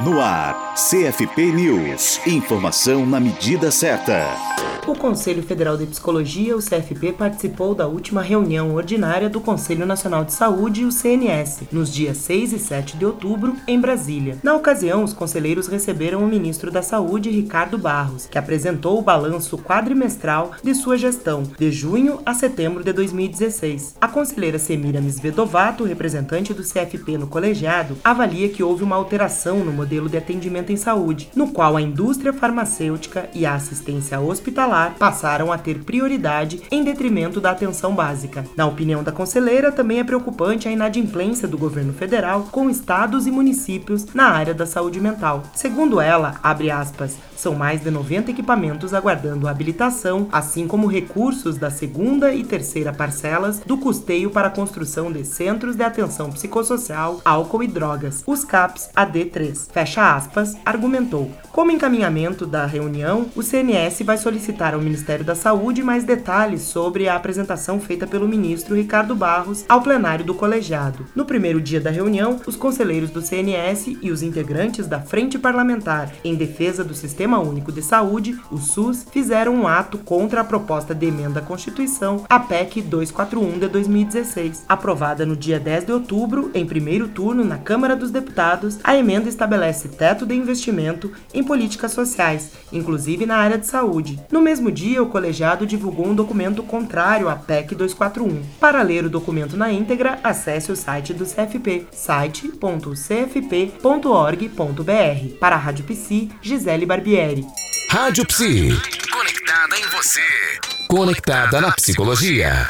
No ar, CFP News. Informação na medida certa. O Conselho Federal de Psicologia, o CFP, participou da última reunião ordinária do Conselho Nacional de Saúde, o CNS, nos dias 6 e 7 de outubro, em Brasília. Na ocasião, os conselheiros receberam o ministro da Saúde, Ricardo Barros, que apresentou o balanço quadrimestral de sua gestão, de junho a setembro de 2016. A conselheira Semira Misvedovato, representante do CFP no colegiado, avalia que houve uma alteração no modelo de atendimento em saúde, no qual a indústria farmacêutica e a assistência hospitalar hospitalar passaram a ter prioridade em detrimento da atenção básica. Na opinião da conselheira, também é preocupante a inadimplência do governo federal com estados e municípios na área da saúde mental. Segundo ela, abre aspas, são mais de 90 equipamentos aguardando habilitação, assim como recursos da segunda e terceira parcelas do custeio para a construção de centros de atenção psicossocial, álcool e drogas, os CAPs AD3. Fecha aspas, argumentou. Como encaminhamento da reunião, o CNS vai solicitar ao Ministério da Saúde mais detalhes sobre a apresentação feita pelo ministro Ricardo Barros ao plenário do colegiado. No primeiro dia da reunião, os conselheiros do CNS e os integrantes da Frente Parlamentar em Defesa do Sistema Único de Saúde, o SUS, fizeram um ato contra a proposta de emenda à Constituição, a PEC 241 de 2016. Aprovada no dia 10 de outubro, em primeiro turno na Câmara dos Deputados, a emenda estabelece teto de investimento em políticas sociais, inclusive na área de saúde. No mesmo dia, o colegiado divulgou um documento contrário à PEC 241. Para ler o documento na íntegra, acesse o site do CFP, site.cfp.org.br. Para a Rádio Psi, Gisele Barbieri. Barbieri. Rádio Psi. Conectada em você. Conectada na psicologia.